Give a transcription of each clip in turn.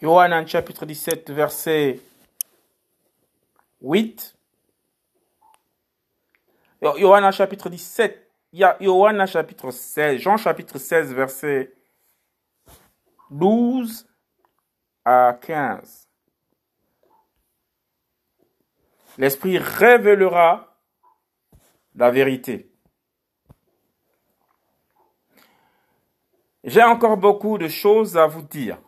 Yohanan chapitre 17, verset 8. Yo- Yohanan chapitre 17. Il y a Yohanan chapitre 16. Jean chapitre 16, verset 12 à 15. L'Esprit révélera la vérité. J'ai encore beaucoup de choses à vous dire.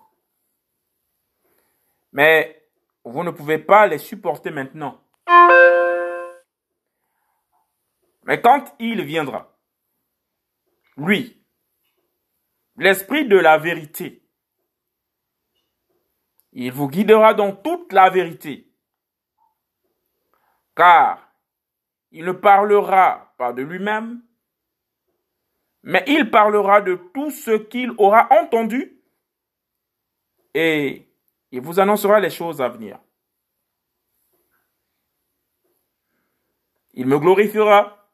Mais vous ne pouvez pas les supporter maintenant. Mais quand il viendra, lui, l'Esprit de la vérité, il vous guidera dans toute la vérité. Car il ne parlera pas de lui-même, mais il parlera de tout ce qu'il aura entendu et il vous annoncera les choses à venir. Il me glorifiera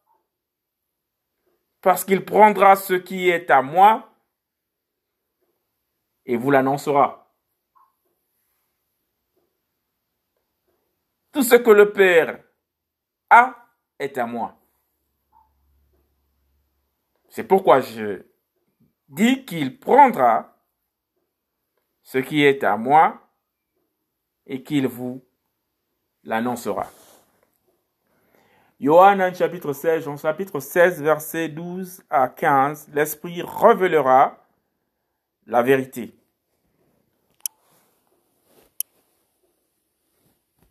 parce qu'il prendra ce qui est à moi et vous l'annoncera. Tout ce que le Père a est à moi. C'est pourquoi je dis qu'il prendra ce qui est à moi et qu'il vous l'annoncera. Yohanan chapitre 16, Jean chapitre 16, verset 12 à 15, l'Esprit révélera la vérité.